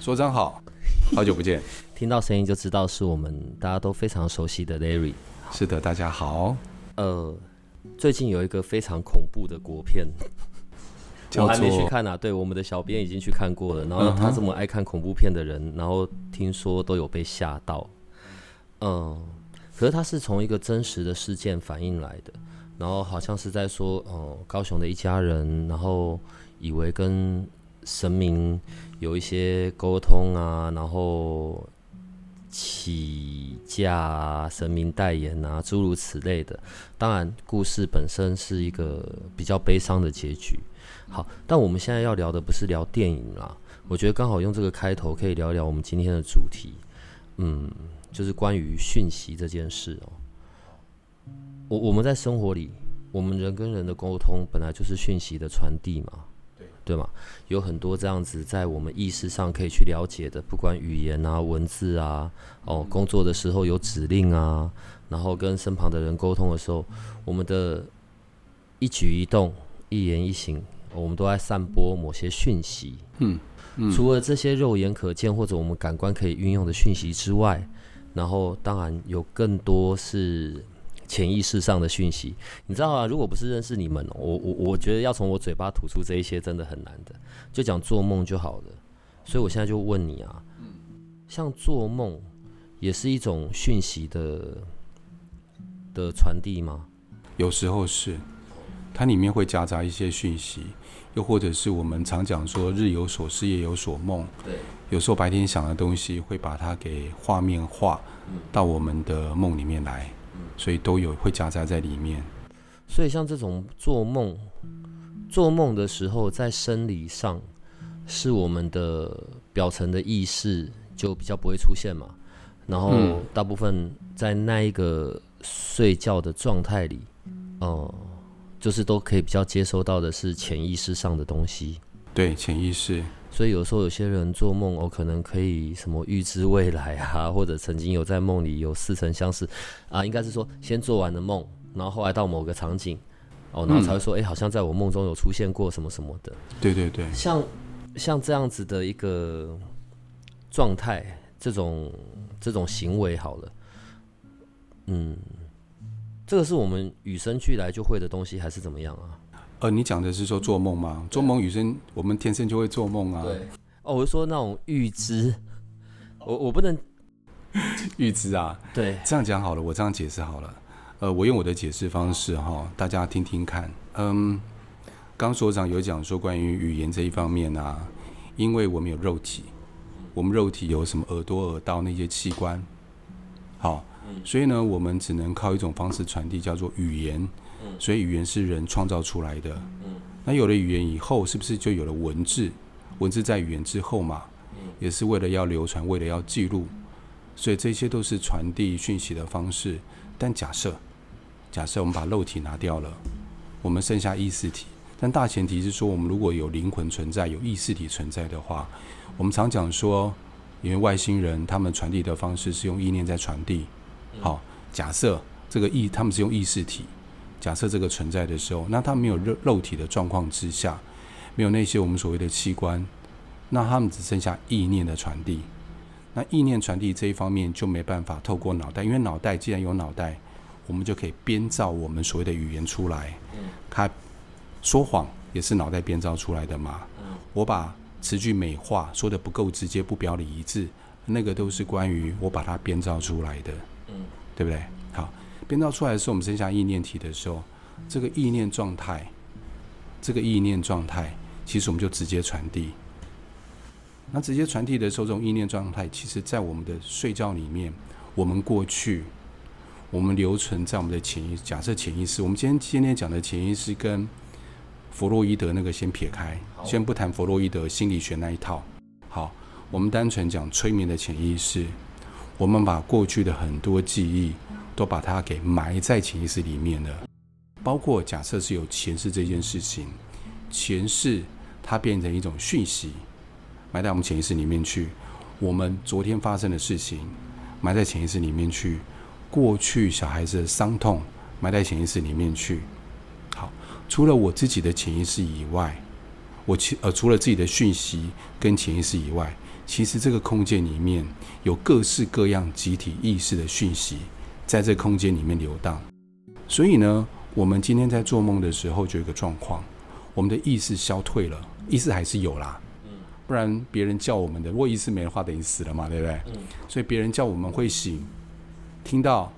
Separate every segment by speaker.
Speaker 1: 所长好，好久不见。
Speaker 2: 听到声音就知道是我们大家都非常熟悉的 Larry。
Speaker 1: 是的，大家好。
Speaker 2: 呃，最近有一个非常恐怖的国片，我还没去看啊。对，我们的小编已经去看过了。然后他这么爱看恐怖片的人，然后听说都有被吓到。嗯，可是他是从一个真实的事件反映来的。然后好像是在说，哦，高雄的一家人，然后以为跟神明有一些沟通啊，然后起价，神明代言啊，诸如此类的。当然，故事本身是一个比较悲伤的结局。好，但我们现在要聊的不是聊电影啦，我觉得刚好用这个开头可以聊一聊我们今天的主题，嗯，就是关于讯息这件事哦。我我们在生活里，我们人跟人的沟通本来就是讯息的传递嘛，
Speaker 1: 对
Speaker 2: 对吗？有很多这样子在我们意识上可以去了解的，不管语言啊、文字啊，哦，工作的时候有指令啊，然后跟身旁的人沟通的时候，我们的一举一动、一言一行，我们都在散播某些讯息。
Speaker 1: 嗯嗯，
Speaker 2: 除了这些肉眼可见或者我们感官可以运用的讯息之外，然后当然有更多是。潜意识上的讯息，你知道啊？如果不是认识你们，我我我觉得要从我嘴巴吐出这一些真的很难的，就讲做梦就好了。所以我现在就问你啊，像做梦也是一种讯息的的传递吗？
Speaker 1: 有时候是，它里面会夹杂一些讯息，又或者是我们常讲说日有所思夜有所梦，
Speaker 2: 对，
Speaker 1: 有时候白天想的东西会把它给画面化到我们的梦里面来。所以都有会夹杂在里面，
Speaker 2: 所以像这种做梦，做梦的时候，在生理上是我们的表层的意识就比较不会出现嘛，然后大部分在那一个睡觉的状态里，哦，就是都可以比较接收到的是潜意识上的东西，
Speaker 1: 对，潜意识。
Speaker 2: 所以有时候有些人做梦，哦，可能可以什么预知未来啊，或者曾经有在梦里有似曾相识啊，应该是说先做完了梦，然后后来到某个场景，哦，然后才会说，哎，好像在我梦中有出现过什么什么的。
Speaker 1: 对对对，
Speaker 2: 像像这样子的一个状态，这种这种行为，好了，嗯，这个是我们与生俱来就会的东西，还是怎么样啊？
Speaker 1: 呃，你讲的是说做梦吗？做梦女生，我们天生就会做梦啊。
Speaker 2: 对。哦，我是说那种预知，我我不能
Speaker 1: 预知啊。
Speaker 2: 对。
Speaker 1: 这样讲好了，我这样解释好了。呃，我用我的解释方式哈，大家听听看。嗯，刚所长有讲说关于语言这一方面啊，因为我们有肉体，我们肉体有什么耳朵、耳道那些器官，好，所以呢，我们只能靠一种方式传递，叫做语言。所以语言是人创造出来的。嗯，那有了语言以后，是不是就有了文字？文字在语言之后嘛，也是为了要流传，为了要记录。所以这些都是传递讯息的方式。但假设，假设我们把肉体拿掉了，我们剩下意识体。但大前提是说，我们如果有灵魂存在，有意识体存在的话，我们常讲说，因为外星人他们传递的方式是用意念在传递。好，假设这个意他们是用意识体。假设这个存在的时候，那它没有肉肉体的状况之下，没有那些我们所谓的器官，那他们只剩下意念的传递。那意念传递这一方面就没办法透过脑袋，因为脑袋既然有脑袋，我们就可以编造我们所谓的语言出来。嗯，他说谎也是脑袋编造出来的嘛。嗯，我把词句美化，说的不够直接，不表里一致，那个都是关于我把它编造出来的。嗯，对不对？好。编造出来的时候，我们剩下意念体的时候，这个意念状态，这个意念状态，其实我们就直接传递。那直接传递的时候，这种意念状态，其实在我们的睡觉里面，我们过去，我们留存在我们的潜意，假设潜意识，我们今天今天讲的潜意识跟弗洛伊德那个先撇开，先不谈弗洛伊德心理学那一套。好，我们单纯讲催眠的潜意识，我们把过去的很多记忆都把它给埋在潜意识里面了。包括假设是有前世这件事情，前世它变成一种讯息，埋在我们潜意识里面去。我们昨天发生的事情，埋在潜意识里面去。过去小孩子的伤痛，埋在潜意识里面去。好，除了我自己的潜意识以外，我其呃除了自己的讯息跟潜意识以外，其实这个空间里面有各式各样集体意识的讯息，在这空间里面流荡。所以呢。我们今天在做梦的时候，就有一个状况，我们的意识消退了，意识还是有啦，不然别人叫我们的，如果意识没的话，等于死了嘛，对不对？所以别人叫我们会醒，听到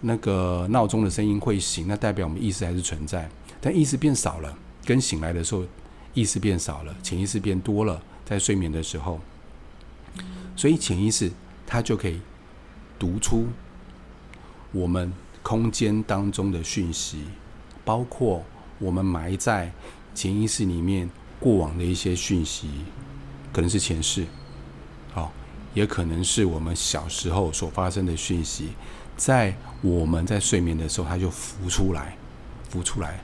Speaker 1: 那个闹钟的声音会醒，那代表我们意识还是存在，但意识变少了，跟醒来的时候意识变少了，潜意识变多了，在睡眠的时候，所以潜意识它就可以读出我们。空间当中的讯息，包括我们埋在潜意识里面过往的一些讯息，可能是前世，好，也可能是我们小时候所发生的讯息，在我们在睡眠的时候，它就浮出来，浮出来，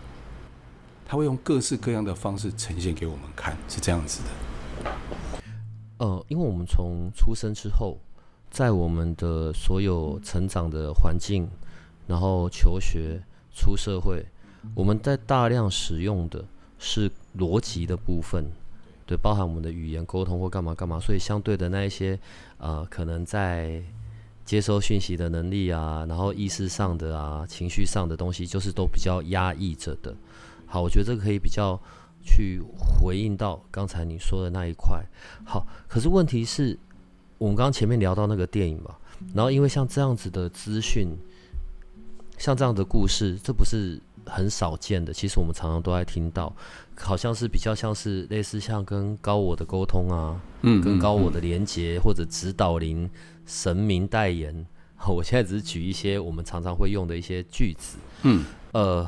Speaker 1: 它会用各式各样的方式呈现给我们看，是这样子的。
Speaker 2: 呃，因为我们从出生之后，在我们的所有成长的环境。然后求学、出社会，我们在大量使用的是逻辑的部分，对，包含我们的语言沟通或干嘛干嘛。所以相对的那一些，呃，可能在接收讯息的能力啊，然后意识上的啊、情绪上的东西，就是都比较压抑着的。好，我觉得这个可以比较去回应到刚才你说的那一块。好，可是问题是，我们刚刚前面聊到那个电影嘛，然后因为像这样子的资讯。像这样的故事，这不是很少见的。其实我们常常都在听到，好像是比较像是类似像跟高我的沟通啊，嗯，跟高我的连接或者指导灵、神明代言。我现在只是举一些我们常常会用的一些句子，嗯，呃，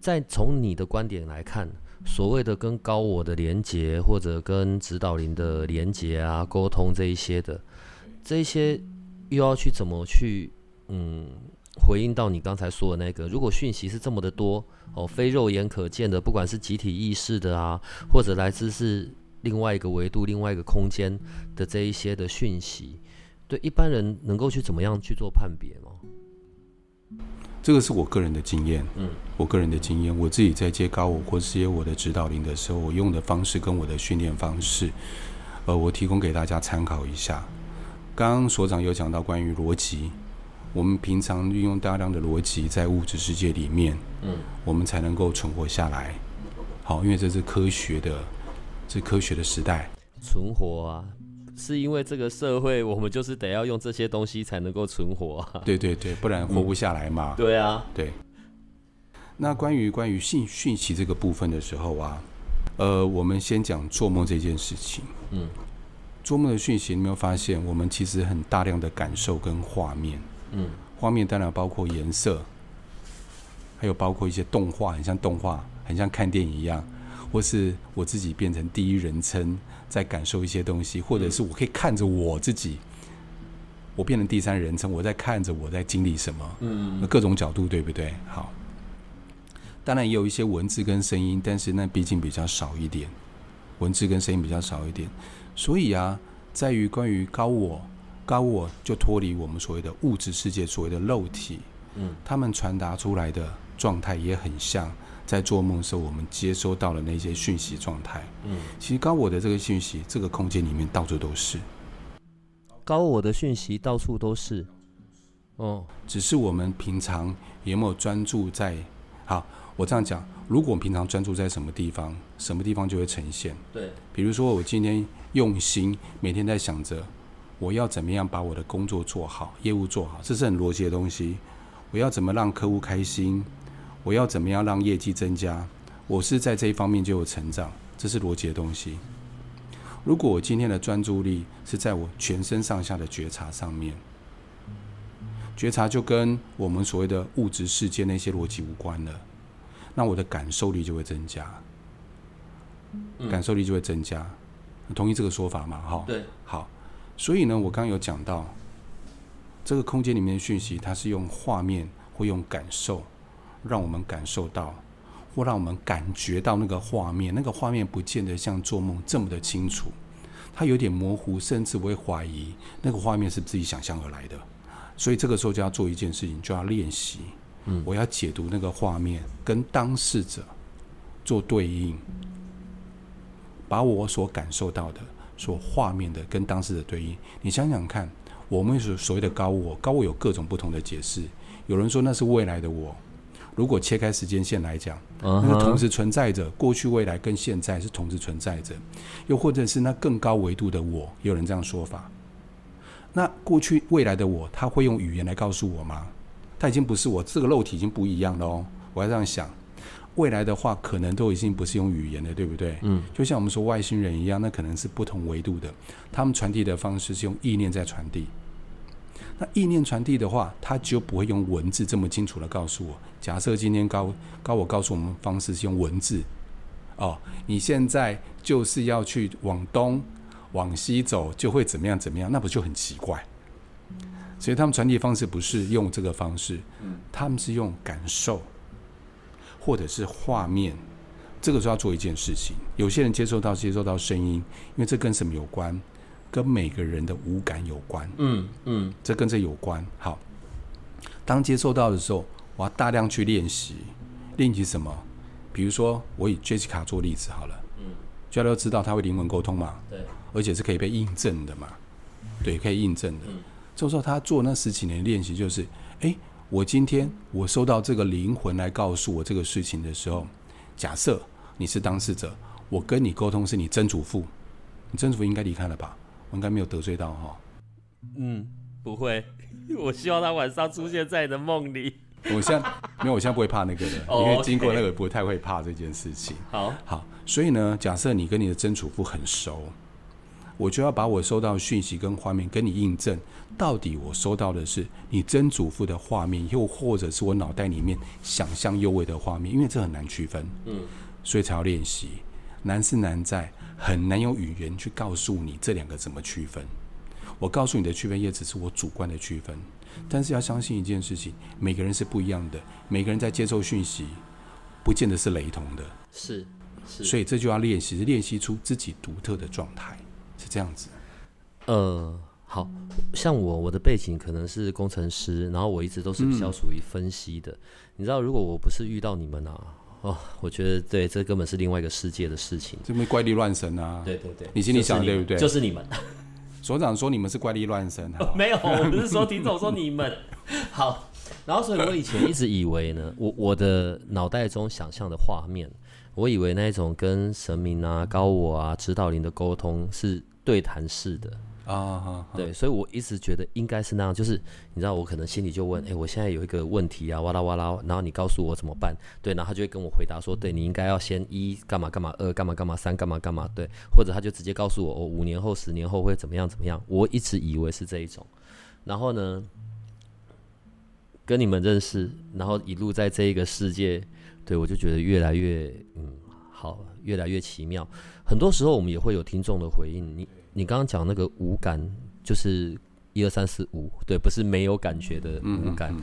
Speaker 2: 在从你的观点来看，所谓的跟高我的连接或者跟指导灵的连接啊、沟通这一些的，这一些又要去怎么去，嗯。回应到你刚才说的那个，如果讯息是这么的多哦，非肉眼可见的，不管是集体意识的啊，或者来自是另外一个维度、另外一个空间的这一些的讯息，对一般人能够去怎么样去做判别吗？
Speaker 1: 这个是我个人的经验，嗯，我个人的经验，我自己在接高我或接我的指导灵的时候，我用的方式跟我的训练方式，呃，我提供给大家参考一下。刚刚所长有讲到关于逻辑。我们平常运用大量的逻辑在物质世界里面，嗯，我们才能够存活下来。好，因为这是科学的，是科学的时代。
Speaker 2: 存活啊，是因为这个社会，我们就是得要用这些东西才能够存活啊。
Speaker 1: 对对对，不然活不下来嘛。
Speaker 2: 对啊，
Speaker 1: 对。那关于关于信讯息这个部分的时候啊，呃，我们先讲做梦这件事情。嗯，做梦的讯息，你没有发现，我们其实很大量的感受跟画面。嗯，画面当然包括颜色，还有包括一些动画，很像动画，很像看电影一样，或是我自己变成第一人称在感受一些东西，或者是我可以看着我自己，我变成第三人称，我在看着我在经历什么，嗯，各种角度对不对？好，当然也有一些文字跟声音，但是那毕竟比较少一点，文字跟声音比较少一点，所以啊，在于关于高我。高我就脱离我们所谓的物质世界，所谓的肉体，嗯，他们传达出来的状态也很像在做梦时候我们接收到了那些讯息状态，嗯，其实高我的这个讯息，这个空间里面到处都是，
Speaker 2: 高我的讯息到处都是，
Speaker 1: 哦，只是我们平常有没有专注在？好，我这样讲，如果我们平常专注在什么地方，什么地方就会呈现，
Speaker 2: 对，
Speaker 1: 比如说我今天用心，每天在想着。我要怎么样把我的工作做好，业务做好，这是很逻辑的东西。我要怎么让客户开心？我要怎么样让业绩增加？我是在这一方面就有成长，这是逻辑的东西。如果我今天的专注力是在我全身上下的觉察上面，觉察就跟我们所谓的物质世界那些逻辑无关了，那我的感受力就会增加。感受力就会增加。同意这个说法吗？哈，
Speaker 2: 对，
Speaker 1: 好。所以呢，我刚刚有讲到，这个空间里面的讯息，它是用画面或用感受，让我们感受到，或让我们感觉到那个画面。那个画面不见得像做梦这么的清楚，它有点模糊，甚至我会怀疑那个画面是自己想象而来的。所以这个时候就要做一件事情，就要练习。嗯，我要解读那个画面，跟当事者做对应。把我所感受到的、所画面的跟当事的对应，你想想看，我们所所谓的高我，高我有各种不同的解释。有人说那是未来的我，如果切开时间线来讲，那个同时存在着过去、未来跟现在是同时存在着。又或者是那更高维度的我，有人这样说法。那过去、未来的我，他会用语言来告诉我吗？他已经不是我，这个肉体已经不一样了哦。我要这样想。未来的话，可能都已经不是用语言了，对不对？嗯，就像我们说外星人一样，那可能是不同维度的，他们传递的方式是用意念在传递。那意念传递的话，他就不会用文字这么清楚的告诉我。假设今天高高我告诉我们方式是用文字，哦，你现在就是要去往东往西走，就会怎么样怎么样，那不就很奇怪？所以他们传递方式不是用这个方式，他们是用感受。或者是画面，这个时候要做一件事情。有些人接受到接受到声音，因为这跟什么有关？跟每个人的五感有关。嗯嗯，这跟这有关。好，当接受到的时候，我要大量去练习。练习什么？比如说，我以 Jessica 做例子好了。嗯，大家都知道他会灵魂沟通嘛。
Speaker 2: 对。
Speaker 1: 而且是可以被印证的嘛。对，可以印证的。嗯。这时候他做那十几年练习，就是，哎。我今天我收到这个灵魂来告诉我这个事情的时候，假设你是当事者，我跟你沟通是你曾祖父，你曾祖父应该离开了吧？我应该没有得罪到哈。
Speaker 2: 嗯，不会。我希望他晚上出现在你的梦里。
Speaker 1: 我现在没有，我现在不会怕那个的，因为经过那个不太会怕这件事情。
Speaker 2: 好，
Speaker 1: 好，所以呢，假设你跟你的曾祖父很熟。我就要把我收到的讯息跟画面跟你印证，到底我收到的是你曾祖父的画面，又或者是我脑袋里面想象幽微的画面，因为这很难区分，嗯，所以才要练习。难是难在很难有语言去告诉你这两个怎么区分。我告诉你的区分也只是我主观的区分，但是要相信一件事情，每个人是不一样的，每个人在接受讯息，不见得是雷同的，
Speaker 2: 是是，
Speaker 1: 所以这就要练习，练习出自己独特的状态。是这样子，
Speaker 2: 呃，好像我我的背景可能是工程师，然后我一直都是比较属于分析的。你知道，如果我不是遇到你们啊，哦，我觉得对，这根本是另外一个世界的事情。
Speaker 1: 这么怪力乱神啊！
Speaker 2: 对对对，
Speaker 1: 你心里想对不对？
Speaker 2: 就是你们。
Speaker 1: 所长说你们是怪力乱神，
Speaker 2: 没有，我不是说听众说你们。好，然后所以我以前一直以为呢，我我的脑袋中想象的画面，我以为那种跟神明啊、高我啊、指导灵的沟通是。对谈式的啊，对，所以我一直觉得应该是那样，就是你知道，我可能心里就问，哎，我现在有一个问题啊，哇啦哇啦，然后你告诉我怎么办？对，然后他就会跟我回答说，对你应该要先一干嘛干嘛，二干嘛干嘛，三干嘛干嘛，对，或者他就直接告诉我，我五年后、十年后会怎么样怎么样。我一直以为是这一种，然后呢，跟你们认识，然后一路在这一个世界，对我就觉得越来越嗯好，越来越奇妙。很多时候我们也会有听众的回应，你你刚刚讲那个五感，就是一二三四五，对，不是没有感觉的五感，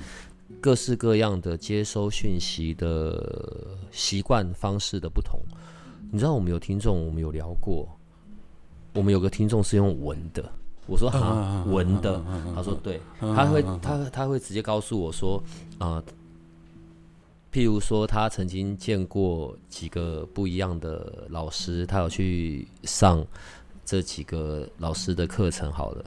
Speaker 2: 各式各样的接收讯息的习惯方式的不同。你知道我们有听众，我们有聊过，我们有个听众是用闻的，我说哈闻的，他说对，他会他他会直接告诉我说啊。譬如说，他曾经见过几个不一样的老师，他有去上这几个老师的课程，好了，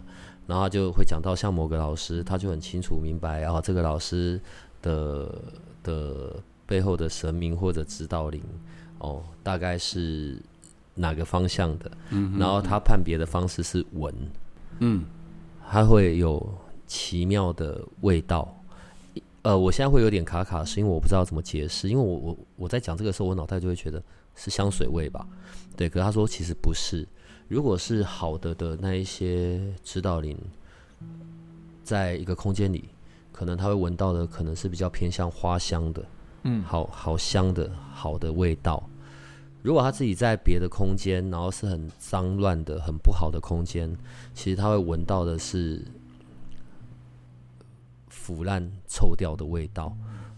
Speaker 2: 然后就会讲到像某个老师，他就很清楚明白啊，这个老师的的背后的神明或者指导灵哦，大概是哪个方向的，嗯，然后他判别的方式是闻，嗯，他会有奇妙的味道。呃，我现在会有点卡卡，是因为我不知道怎么解释。因为我我我在讲这个时候，我脑袋就会觉得是香水味吧？对，可是他说其实不是。如果是好的的那一些指导灵，在一个空间里，可能他会闻到的可能是比较偏向花香的，嗯，好好香的好的味道。如果他自己在别的空间，然后是很脏乱的、很不好的空间，其实他会闻到的是腐烂、臭掉的味道。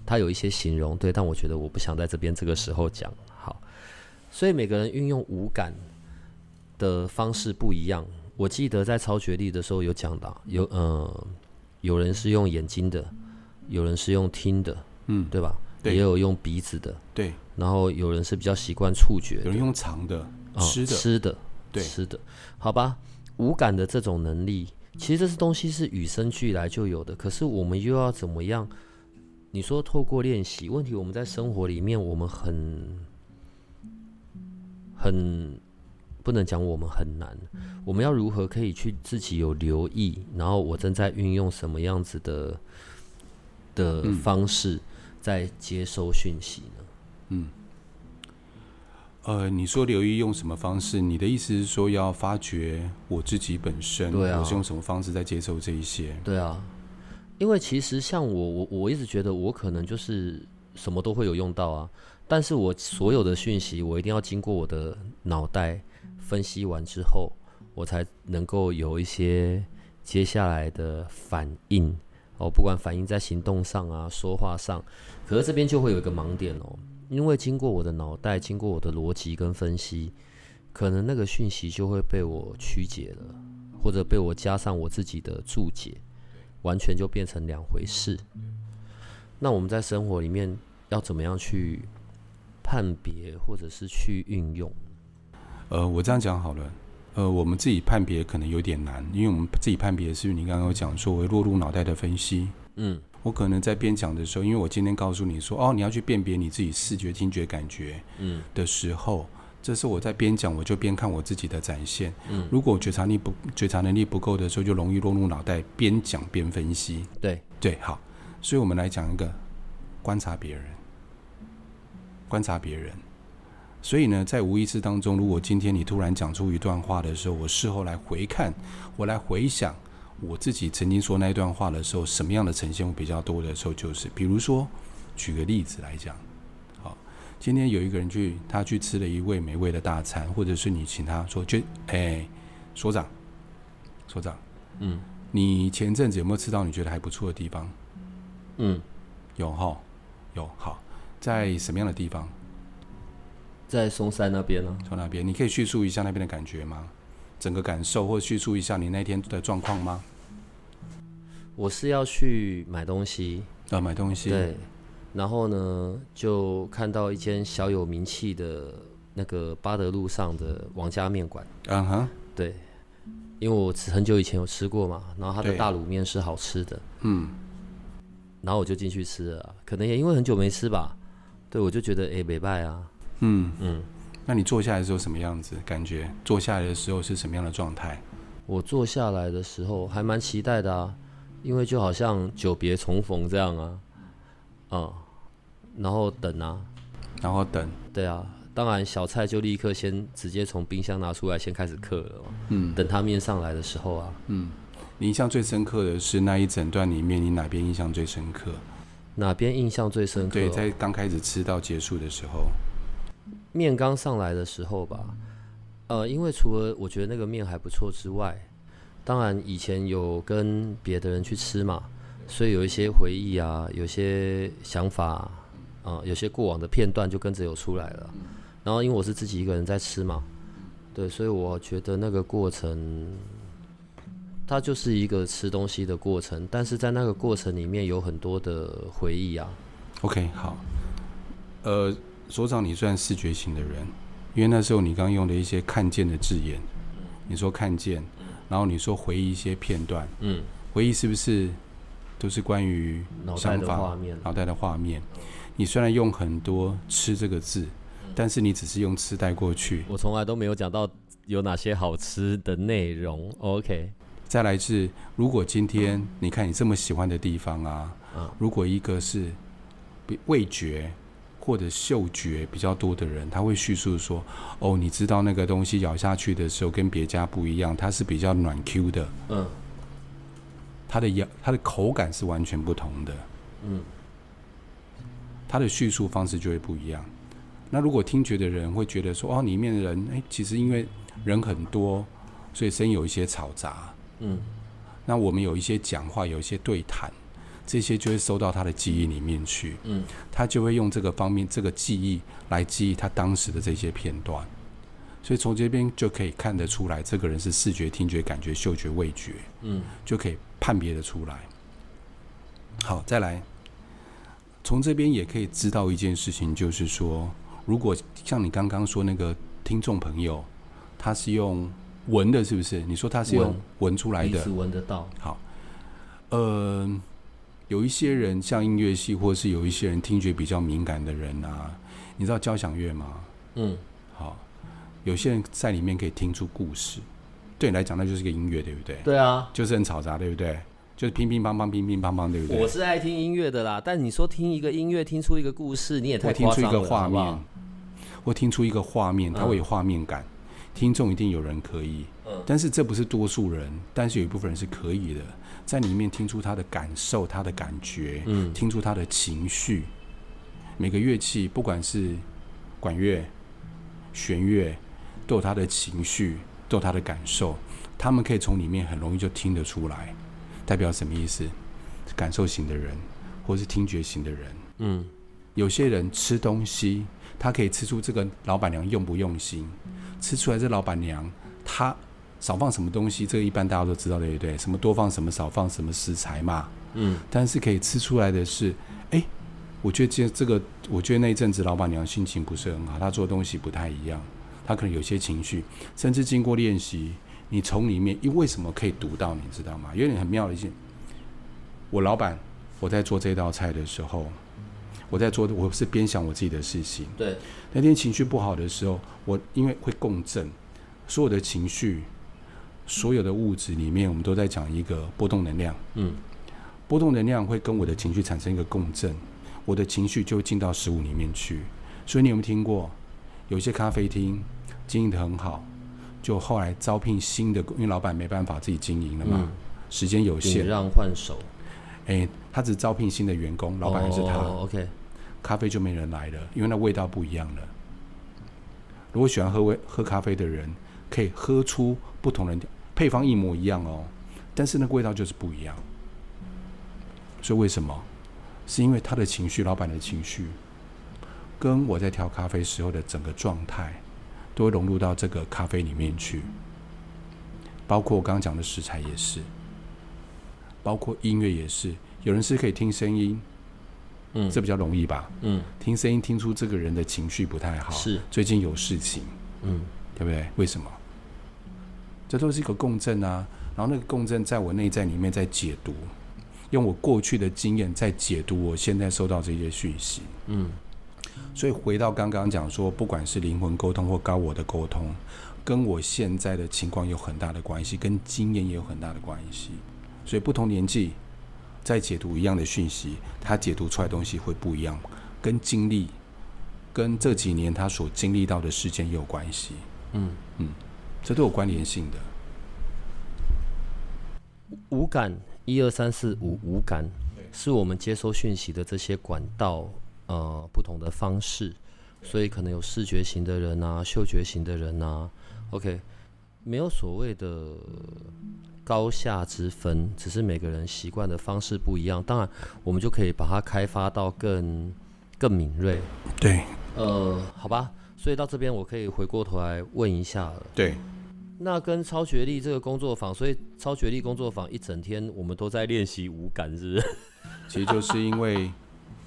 Speaker 2: 他有一些形容，对，但我觉得我不想在这边这个时候讲。好，所以每个人运用五感的方式不一样。我记得在超觉力的时候有讲到，有呃，有人是用眼睛的，有人是用听的，嗯，对吧？
Speaker 1: 对，
Speaker 2: 也有用鼻子的，
Speaker 1: 对。
Speaker 2: 然后有人是比较习惯触觉，
Speaker 1: 有人用尝的，吃的，
Speaker 2: 吃的，
Speaker 1: 对，
Speaker 2: 吃的。好吧，五感的这种能力，其实这些东西是与生俱来就有的。可是我们又要怎么样？你说透过练习，问题我们在生活里面，我们很很不能讲我们很难。我们要如何可以去自己有留意？然后我正在运用什么样子的的方式在接收讯息呢？嗯，
Speaker 1: 呃，你说留意用什么方式？你的意思是说要发掘我自己本身？
Speaker 2: 对啊，
Speaker 1: 我是用什么方式在接受这一些？
Speaker 2: 对啊。因为其实像我，我我一直觉得我可能就是什么都会有用到啊，但是我所有的讯息，我一定要经过我的脑袋分析完之后，我才能够有一些接下来的反应哦，不管反应在行动上啊、说话上，可是这边就会有一个盲点哦，因为经过我的脑袋，经过我的逻辑跟分析，可能那个讯息就会被我曲解了，或者被我加上我自己的注解。完全就变成两回事。那我们在生活里面要怎么样去判别，或者是去运用？
Speaker 1: 呃，我这样讲好了。呃，我们自己判别可能有点难，因为我们自己判别是你刚刚有讲说会落入脑袋的分析。嗯，我可能在边讲的时候，因为我今天告诉你说，哦，你要去辨别你自己视觉、听觉、感觉，嗯的时候。这是我在边讲，我就边看我自己的展现。嗯，如果觉察力不觉察能力不够的时候，就容易落入脑袋边讲边分析。
Speaker 2: 对
Speaker 1: 对，好，所以我们来讲一个观察别人，观察别人。所以呢，在无意识当中，如果今天你突然讲出一段话的时候，我事后来回看，我来回想我自己曾经说那段话的时候，什么样的呈现会比较多的时候，就是比如说，举个例子来讲。好今天有一个人去，他去吃了一位美味的大餐，或者是你请他说，就哎，所长，所长，嗯，你前阵子有没有吃到你觉得还不错的地方？嗯，有哈，有好，在什么样的地方？
Speaker 2: 在松山那边呢？
Speaker 1: 从那边，你可以叙述一下那边的感觉吗？整个感受，或叙述一下你那天的状况吗？
Speaker 2: 我是要去买东西
Speaker 1: 啊，买东西，
Speaker 2: 对。然后呢，就看到一间小有名气的那个巴德路上的王家面馆。嗯哼，对，因为我很久以前有吃过嘛，然后它的大卤面是好吃的。嗯，然后我就进去吃了，可能也因为很久没吃吧，对我就觉得哎，没败啊。
Speaker 1: 嗯嗯，那你坐下来的时候什么样子？感觉坐下来的时候是什么样的状态？
Speaker 2: 我坐下来的时候还蛮期待的啊，因为就好像久别重逢这样啊，啊。然后等啊，
Speaker 1: 然后等，
Speaker 2: 对啊，当然小菜就立刻先直接从冰箱拿出来，先开始刻了。嗯，等他面上来的时候啊，
Speaker 1: 嗯，你印象最深刻的是那一整段里面，你哪边印象最深刻？
Speaker 2: 哪边印象最深刻？
Speaker 1: 对，在刚开始吃到结束的时候，
Speaker 2: 面刚上来的时候吧。呃，因为除了我觉得那个面还不错之外，当然以前有跟别的人去吃嘛，所以有一些回忆啊，有些想法。啊，有些过往的片段就跟着有出来了，然后因为我是自己一个人在吃嘛，对，所以我觉得那个过程，它就是一个吃东西的过程，但是在那个过程里面有很多的回忆啊。
Speaker 1: OK，好，呃，所长，你算视觉型的人，因为那时候你刚用的一些看见的字眼，你说看见，然后你说回忆一些片段，嗯，回忆是不是都是关于
Speaker 2: 脑袋的画面？
Speaker 1: 脑袋的画面。你虽然用很多“吃”这个字，但是你只是用“吃”带过去。
Speaker 2: 我从来都没有讲到有哪些好吃的内容。OK，
Speaker 1: 再来是，如果今天你看你这么喜欢的地方啊，如果一个是味觉或者嗅觉比较多的人，他会叙述说：“哦，你知道那个东西咬下去的时候跟别家不一样，它是比较软 Q 的。嗯，它的咬它的口感是完全不同的。嗯。它的叙述方式就会不一样。那如果听觉的人会觉得说，哦，里面的人，哎，其实因为人很多，所以声音有一些嘈杂。嗯。那我们有一些讲话，有一些对谈，这些就会收到他的记忆里面去。嗯。他就会用这个方面，这个记忆来记忆他当时的这些片段。所以从这边就可以看得出来，这个人是视觉、听觉、感觉、嗅觉、味觉。嗯。就可以判别的出来。好，再来。从这边也可以知道一件事情，就是说。如果像你刚刚说那个听众朋友，他是用闻的，是不是？你说他是用闻出来的，
Speaker 2: 闻得到。
Speaker 1: 好，呃，有一些人像音乐系，或是有一些人听觉比较敏感的人啊，你知道交响乐吗？嗯，好，有些人在里面可以听出故事，对你来讲那就是个音乐，对不对？
Speaker 2: 对啊，
Speaker 1: 就是很嘈杂，对不对？就是乒乒乓乓，乒乒乓乓，对不对？
Speaker 2: 我是爱听音乐的啦，但你说听一个音乐，听出一个故事，你也太
Speaker 1: 听出一个画面，或听出一个画面，它会有画面感。听众一定有人可以，但是这不是多数人，但是有一部分人是可以的，在里面听出他的感受，他的感觉，嗯，听出他的情绪。每个乐器，不管是管乐、弦乐，都有他的情绪，都有他的感受，他们可以从里面很容易就听得出来。代表什么意思？感受型的人，或是听觉型的人。嗯，有些人吃东西，他可以吃出这个老板娘用不用心，吃出来这老板娘她少放什么东西，这个一般大家都知道对不对？什么多放什么，少放什么食材嘛。嗯，但是可以吃出来的是，哎，我觉得这这个，我觉得那一阵子老板娘心情不是很好，她做东西不太一样，她可能有些情绪，甚至经过练习。你从里面，因为什么可以读到？你知道吗？有点很妙的一件。我老板，我在做这道菜的时候，我在做，我是边想我自己的事情。
Speaker 2: 对。
Speaker 1: 那天情绪不好的时候，我因为会共振，所有的情绪，所有的物质里面，我们都在讲一个波动能量。嗯。波动能量会跟我的情绪产生一个共振，我的情绪就会进到食物里面去。所以你有没有听过，有些咖啡厅经营的很好？就后来招聘新的，因为老板没办法自己经营了嘛，时间有限，
Speaker 2: 让换手。
Speaker 1: 哎，他只招聘新的员工，老板还是他。
Speaker 2: OK，
Speaker 1: 咖啡就没人来了，因为那味道不一样了。如果喜欢喝味喝咖啡的人，可以喝出不同的配方一模一样哦，但是那个味道就是不一样。所以为什么？是因为他的情绪，老板的情绪，跟我在调咖啡时候的整个状态。都会融入到这个咖啡里面去，包括我刚刚讲的食材也是，包括音乐也是。有人是可以听声音，嗯，这比较容易吧？嗯，听声音听出这个人的情绪不太好，
Speaker 2: 是
Speaker 1: 最近有事情，嗯，对不对？为什么？这都是一个共振啊。然后那个共振在我内在里面在解读，用我过去的经验在解读我现在收到这些讯息，嗯。所以回到刚刚讲说，不管是灵魂沟通或高我的沟通，跟我现在的情况有很大的关系，跟经验也有很大的关系。所以不同年纪在解读一样的讯息，他解读出来东西会不一样，跟经历、跟这几年他所经历到的事件也有关系。嗯嗯，这都有关联性的。
Speaker 2: 五感，一二三四五，五感是我们接收讯息的这些管道。呃，不同的方式，所以可能有视觉型的人啊，嗅觉型的人啊。OK，没有所谓的高下之分，只是每个人习惯的方式不一样。当然，我们就可以把它开发到更更敏锐。
Speaker 1: 对，
Speaker 2: 呃，好吧。所以到这边，我可以回过头来问一下了。
Speaker 1: 对，
Speaker 2: 那跟超学历这个工作坊，所以超学历工作坊一整天，我们都在练习五感，是不是？
Speaker 1: 其实就是因为。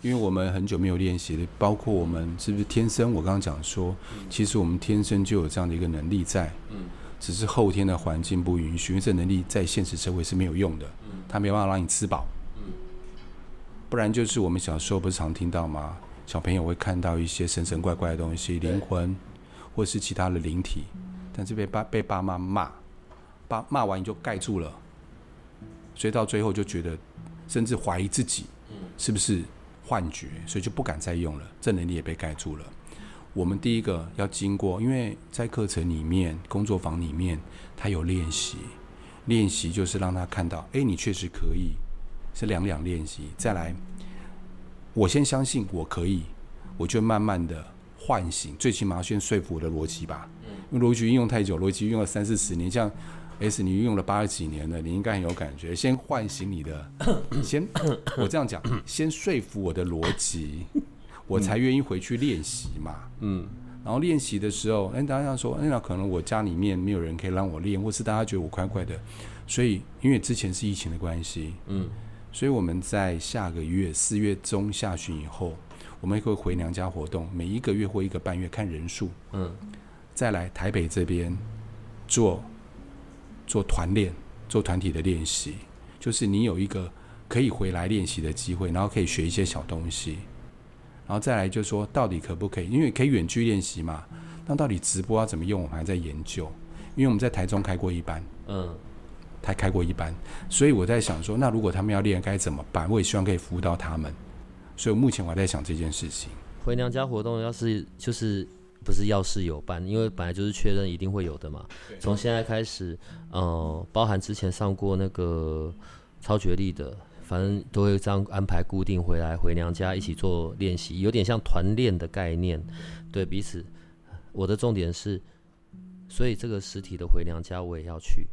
Speaker 1: 因为我们很久没有练习了，包括我们是不是天生？我刚刚讲说，其实我们天生就有这样的一个能力在，嗯，只是后天的环境不允许，因为这能力在现实社会是没有用的，嗯，它没办法让你吃饱，嗯，不然就是我们小时候不是常听到吗？小朋友会看到一些神神怪怪的东西，灵魂或是其他的灵体，但是被爸被爸妈骂，爸骂完你就盖住了，所以到最后就觉得，甚至怀疑自己，是不是？幻觉，所以就不敢再用了。这能力也被盖住了。我们第一个要经过，因为在课程里面、工作坊里面，他有练习。练习就是让他看到，哎，你确实可以，是两两练习。再来，我先相信我可以，我就慢慢的唤醒，最起码要先说服我的逻辑吧。因为逻辑运用太久，逻辑运用了三四十年，像 S 你用了八十几年了，你应该很有感觉。先唤醒你的，先我这样讲，先说服我的逻辑，我才愿意回去练习嘛。嗯。然后练习的时候，哎，大家说，哎，那可能我家里面没有人可以让我练，或是大家觉得我怪怪的，所以因为之前是疫情的关系，嗯，所以我们在下个月四月中下旬以后，我们会回娘家活动，每一个月或一个半月看人数，嗯，再来台北这边做做团练，做团体的练习，就是你有一个可以回来练习的机会，然后可以学一些小东西。然后再来就说，到底可不可以？因为可以远距练习嘛。那到底直播要怎么用？我们还在研究。因为我们在台中开过一班，嗯，他开过一班，所以我在想说，那如果他们要练，该怎么办？我也希望可以服务到他们。所以目前我还在想这件事情。
Speaker 2: 回娘家活动要是就是不是要是有办，因为本来就是确认一定会有的嘛。从现在开始，呃，包含之前上过那个超绝力的。反正都会这样安排固定回来回娘家一起做练习，有点像团练的概念，对彼此。我的重点是，所以这个实体的回娘家我也要去，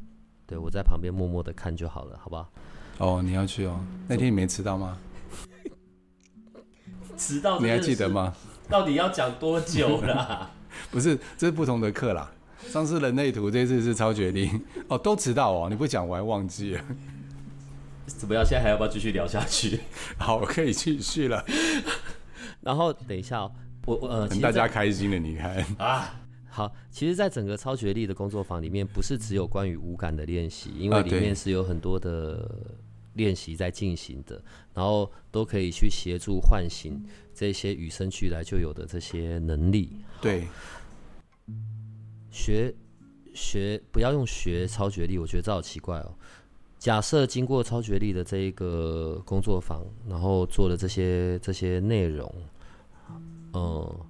Speaker 2: 对我在旁边默默的看就好了，好不好？
Speaker 1: 哦，你要去哦。那天你没迟到吗？
Speaker 2: 迟到
Speaker 1: 你还记得吗？
Speaker 2: 到底要讲多久啦？
Speaker 1: 不是，这是不同的课啦。上次人类图，这次是超决定。哦，都迟到哦，你不讲我还忘记了。
Speaker 2: 怎么样？现在还要不要继续聊下去？
Speaker 1: 好，可以继续了。
Speaker 2: 然后等一下，我我呃，
Speaker 1: 大家开心的，你看
Speaker 2: 啊。好，其实，在整个超觉力的工作坊里面，不是只有关于五感的练习，因为里面是有很多的练习在进行的，然后都可以去协助唤醒这些与生俱来就有的这些能力。
Speaker 1: 对，
Speaker 2: 学学不要用学超觉力，我觉得这好奇怪哦。假设经过超觉力的这一个工作坊，然后做的这些这些内容，嗯，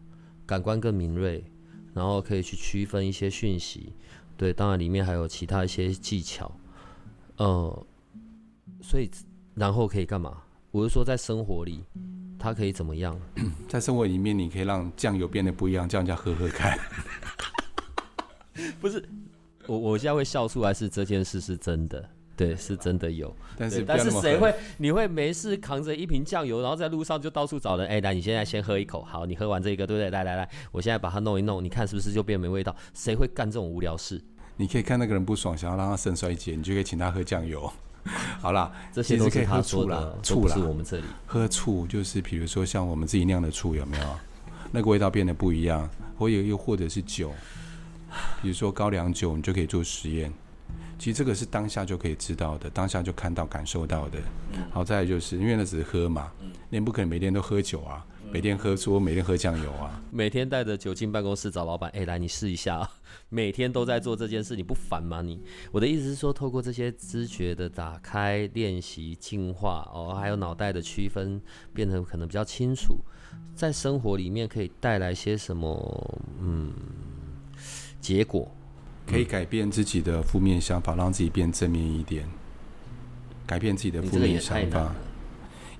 Speaker 2: 感官更敏锐，然后可以去区分一些讯息，对，当然里面还有其他一些技巧，呃，所以然后可以干嘛？我是说在生活里，它可以怎么样？
Speaker 1: 在生活里面，你可以让酱油变得不一样，叫人家喝喝看。
Speaker 2: 不是，我我现在会笑出来，是这件事是真的。对，是真的有，
Speaker 1: 但是
Speaker 2: 但是谁会？你会没事扛着一瓶酱油，然后在路上就到处找人？哎，来，你现在先喝一口，好，你喝完这个，对不对？来来来，我现在把它弄一弄，你看是不是就变没味道？谁会干这种无聊事？
Speaker 1: 你可以看那个人不爽，想要让他肾衰竭，你就可以请他喝酱油。好啦，
Speaker 2: 这些都
Speaker 1: 可以
Speaker 2: 喝
Speaker 1: 醋
Speaker 2: 啦，
Speaker 1: 醋
Speaker 2: 是我们这里
Speaker 1: 喝醋，就是比如说像我们自己酿的醋，有没有？那个味道变得不一样，或有又或者是酒，比如说高粱酒，你就可以做实验。其实这个是当下就可以知道的，当下就看到、感受到的。好在就是因为那只是喝嘛，你不可能每天都喝酒啊，每天喝醋，每天喝酱油啊。
Speaker 2: 每天带着酒进办公室找老板，哎，来你试一下。每天都在做这件事，你不烦吗？你我的意思是说，透过这些知觉的打开、练习、进化哦，还有脑袋的区分，变得可能比较清楚，在生活里面可以带来些什么？嗯，结果。
Speaker 1: 可以改变自己的负面想法，让自己变正面一点。改变自己的负面想法，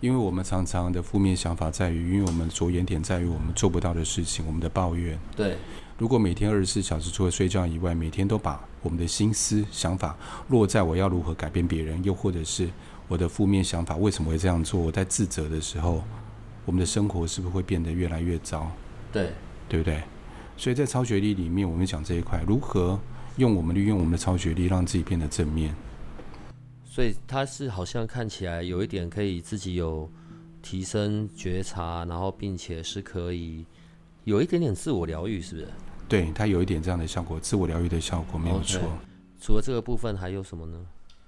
Speaker 1: 因为我们常常的负面想法在于，因为我们着眼点在于我们做不到的事情，我们的抱怨。
Speaker 2: 对。
Speaker 1: 如果每天二十四小时除了睡觉以外，每天都把我们的心思想法落在我要如何改变别人，又或者是我的负面想法为什么会这样做，我在自责的时候，我们的生活是不是会变得越来越糟？
Speaker 2: 对，
Speaker 1: 对不对？所以在超学历里面，我们讲这一块如何。用我们利用我们的超学历，让自己变得正面。
Speaker 2: 所以它是好像看起来有一点可以自己有提升觉察，然后并且是可以有一点点自我疗愈，是不是？
Speaker 1: 对它有一点这样的效果，自我疗愈的效果没有错。
Speaker 2: 除了这个部分，还有什么呢？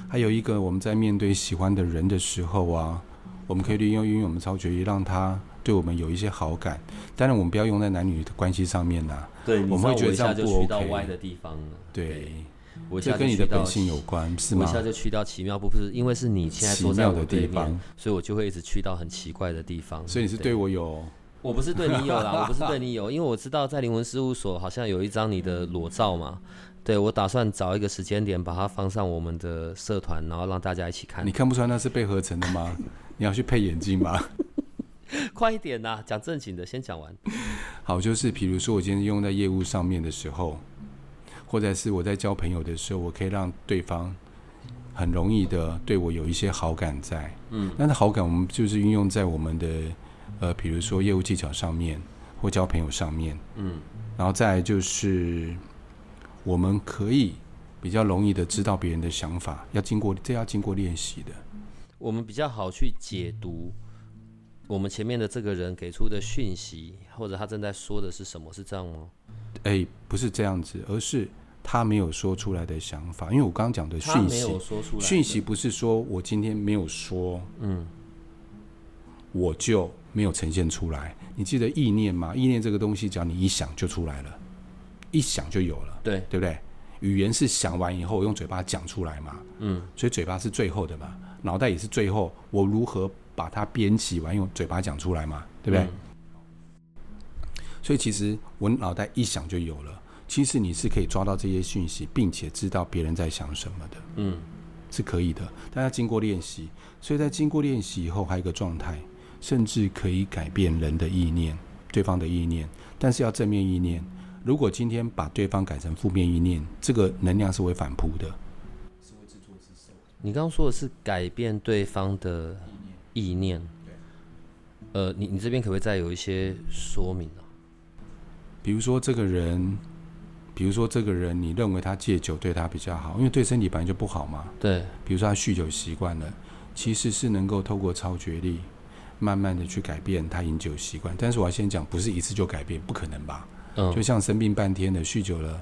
Speaker 1: 还有一个，我们在面对喜欢的人的时候啊，我们可以利用运用我们超觉力，让他对我们有一些好感。当然，我们不要用在男女的关系上面呐。
Speaker 2: 对，
Speaker 1: 我们会觉得这样不
Speaker 2: OK。的地方
Speaker 1: 对，
Speaker 2: 我
Speaker 1: 这跟你的本性有关，是吗？
Speaker 2: 我一下就去到奇妙不不是，因为是你现在坐在我对面，所以我就会一直去到很奇怪的地方。
Speaker 1: 所以你是对我有？
Speaker 2: 我不是对你有啦，我不是对你有，因为我知道在灵魂事务所好像有一张你的裸照嘛。对，我打算找一个时间点把它放上我们的社团，然后让大家一起看。
Speaker 1: 你看不出来那是被合成的吗？你要去配眼镜吗？
Speaker 2: 快一点呐，讲正经的，先讲完。
Speaker 1: 好，就是比如说我今天用在业务上面的时候，或者是我在交朋友的时候，我可以让对方很容易的对我有一些好感在。嗯，那好感我们就是运用在我们的呃，比如说业务技巧上面或交朋友上面。嗯，然后再就是我们可以比较容易的知道别人的想法，要经过这要经过练习的。
Speaker 2: 我们比较好去解读。我们前面的这个人给出的讯息，或者他正在说的是什么？是这样吗？
Speaker 1: 哎，不是这样子，而是他没有说出来的想法。因为我刚刚讲的讯息，讯息不是说我今天没有说，嗯，我就没有呈现出来。你记得意念吗？意念这个东西，只要你一想就出来了，一想就有了，
Speaker 2: 对
Speaker 1: 对不对？语言是想完以后用嘴巴讲出来嘛，嗯，所以嘴巴是最后的嘛，脑袋也是最后。我如何？把它编辑完，用嘴巴讲出来嘛，对不对？所以其实我脑袋一想就有了。其实你是可以抓到这些讯息，并且知道别人在想什么的。嗯，是可以的。但要经过练习，所以在经过练习以后，还有一个状态，甚至可以改变人的意念，对方的意念。但是要正面意念。如果今天把对方改成负面意念，这个能量是会反扑的。
Speaker 2: 你刚刚说的是改变对方的。意念，呃，你你这边可不可以再有一些说明呢？
Speaker 1: 比如说这个人，比如说这个人，你认为他戒酒对他比较好，因为对身体本来就不好嘛。
Speaker 2: 对。
Speaker 1: 比如说他酗酒习惯了，其实是能够透过超觉力，慢慢的去改变他饮酒习惯。但是我要先讲，不是一次就改变，不可能吧？嗯。就像生病半天的酗酒了，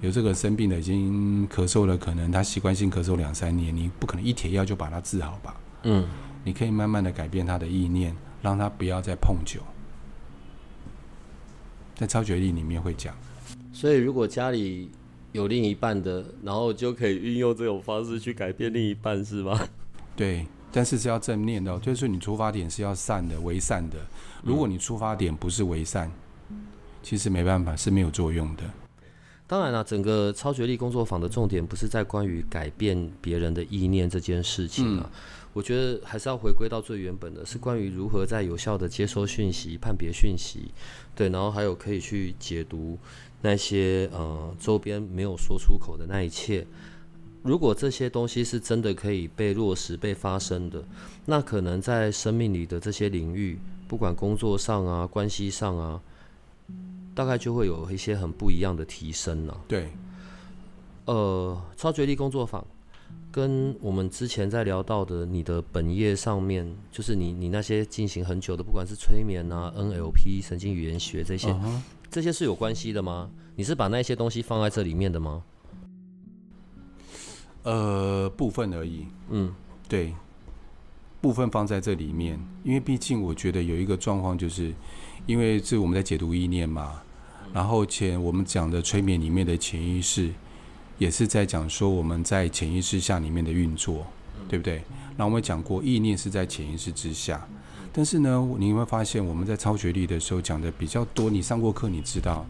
Speaker 1: 有这个生病的已经咳嗽了，可能他习惯性咳嗽两三年，你不可能一帖药就把他治好吧？嗯。你可以慢慢的改变他的意念，让他不要再碰酒。在超觉力里面会讲，
Speaker 2: 所以如果家里有另一半的，然后就可以运用这种方式去改变另一半，是吗？
Speaker 1: 对，但是是要正念的，就是你出发点是要善的，为善的。如果你出发点不是为善，其实没办法是没有作用的。
Speaker 2: 当然了，整个超觉力工作坊的重点不是在关于改变别人的意念这件事情啊。我觉得还是要回归到最原本的，是关于如何在有效的接收讯息、判别讯息，对，然后还有可以去解读那些呃周边没有说出口的那一切。如果这些东西是真的可以被落实、被发生的，那可能在生命里的这些领域，不管工作上啊、关系上啊，大概就会有一些很不一样的提升了。
Speaker 1: 对，
Speaker 2: 呃，超觉力工作坊。跟我们之前在聊到的你的本业上面，就是你你那些进行很久的，不管是催眠啊、NLP、神经语言学这些，这些是有关系的吗？你是把那些东西放在这里面的吗？
Speaker 1: 呃，部分而已。嗯，对，部分放在这里面，因为毕竟我觉得有一个状况，就是因为是我们在解读意念嘛，然后前我们讲的催眠里面的潜意识。也是在讲说我们在潜意识下里面的运作，对不对？那我们讲过意念是在潜意识之下，但是呢，你会发现我们在超学历的时候讲的比较多。你上过课，你知道，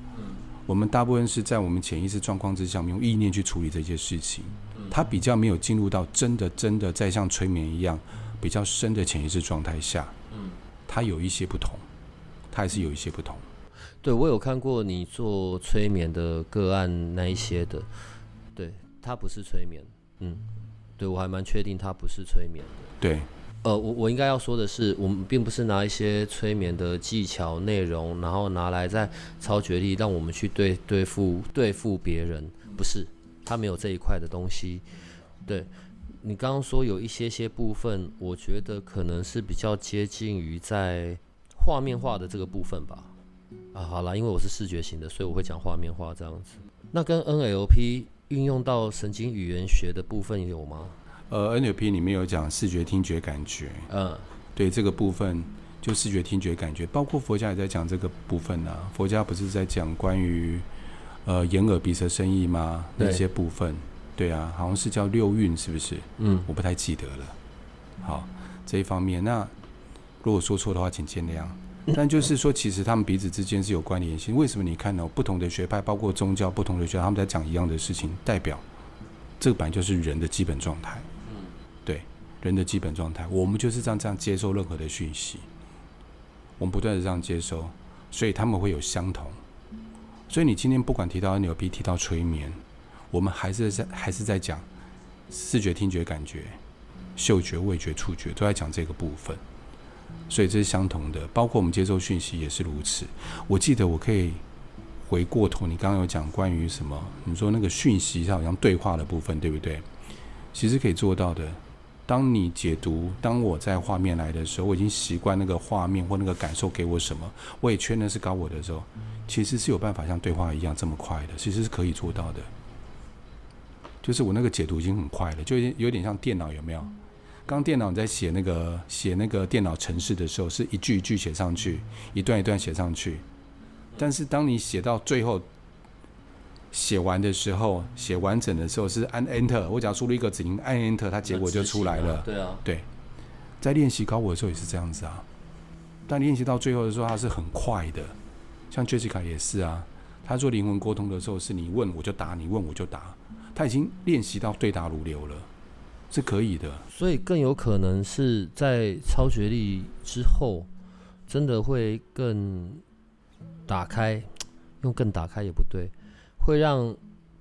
Speaker 1: 我们大部分是在我们潜意识状况之下，用意念去处理这些事情。它比较没有进入到真的真的在像催眠一样比较深的潜意识状态下。它有一些不同，它还是有一些不同。
Speaker 2: 对我有看过你做催眠的个案那一些的。对，它不是催眠，嗯，对我还蛮确定它不是催眠的。
Speaker 1: 对，
Speaker 2: 呃，我我应该要说的是，我们并不是拿一些催眠的技巧内容，然后拿来在超觉力让我们去对对付对付别人，不是，他没有这一块的东西。对你刚刚说有一些些部分，我觉得可能是比较接近于在画面化的这个部分吧。啊，好了，因为我是视觉型的，所以我会讲画面化这样子。那跟 NLP。运用到神经语言学的部分有吗？
Speaker 1: 呃，NLP 里面有讲视觉、听觉、感觉。嗯，对这个部分，就视觉、听觉、感觉，包括佛家也在讲这个部分呢。佛家不是在讲关于呃眼耳鼻舌身意吗？那些部分，对啊，好像是叫六运，是不是？嗯，我不太记得了。好，这一方面，那如果说错的话，请见谅。但就是说，其实他们彼此之间是有关联性。为什么你看到不同的学派，包括宗教不同的学派，他们在讲一样的事情，代表这个本来就是人的基本状态。人的基本状态，我们就是这样这样接受任何的讯息，我们不断的这样接收，所以他们会有相同。所以你今天不管提到 NLP，提到催眠，我们还是在还是在讲视觉、听觉、感觉、嗅觉、味觉、触觉，都在讲这个部分。所以这是相同的，包括我们接收讯息也是如此。我记得我可以回过头，你刚刚有讲关于什么？你说那个讯息它好像对话的部分，对不对？其实可以做到的。当你解读，当我在画面来的时候，我已经习惯那个画面或那个感受给我什么，我也确认是高我的时候，其实是有办法像对话一样这么快的，其实是可以做到的。就是我那个解读已经很快了，就有点像电脑有没有？刚电脑你在写那个写那个电脑程式的时候，是一句一句写上去，一段一段写上去。但是当你写到最后。写完的时候，写完整的时候是按 Enter，我只要输入一个指令，按 Enter，它结果就出来了。
Speaker 2: 对啊，
Speaker 1: 对，在练习高我的时候也是这样子啊。但练习到最后的时候，它是很快的。像 Jessica 也是啊，他做灵魂沟通的时候，是你问我就答，你问我就答。他已经练习到对答如流了，是可以的。
Speaker 2: 所以更有可能是在超学历之后，真的会更打开，用更打开也不对。会让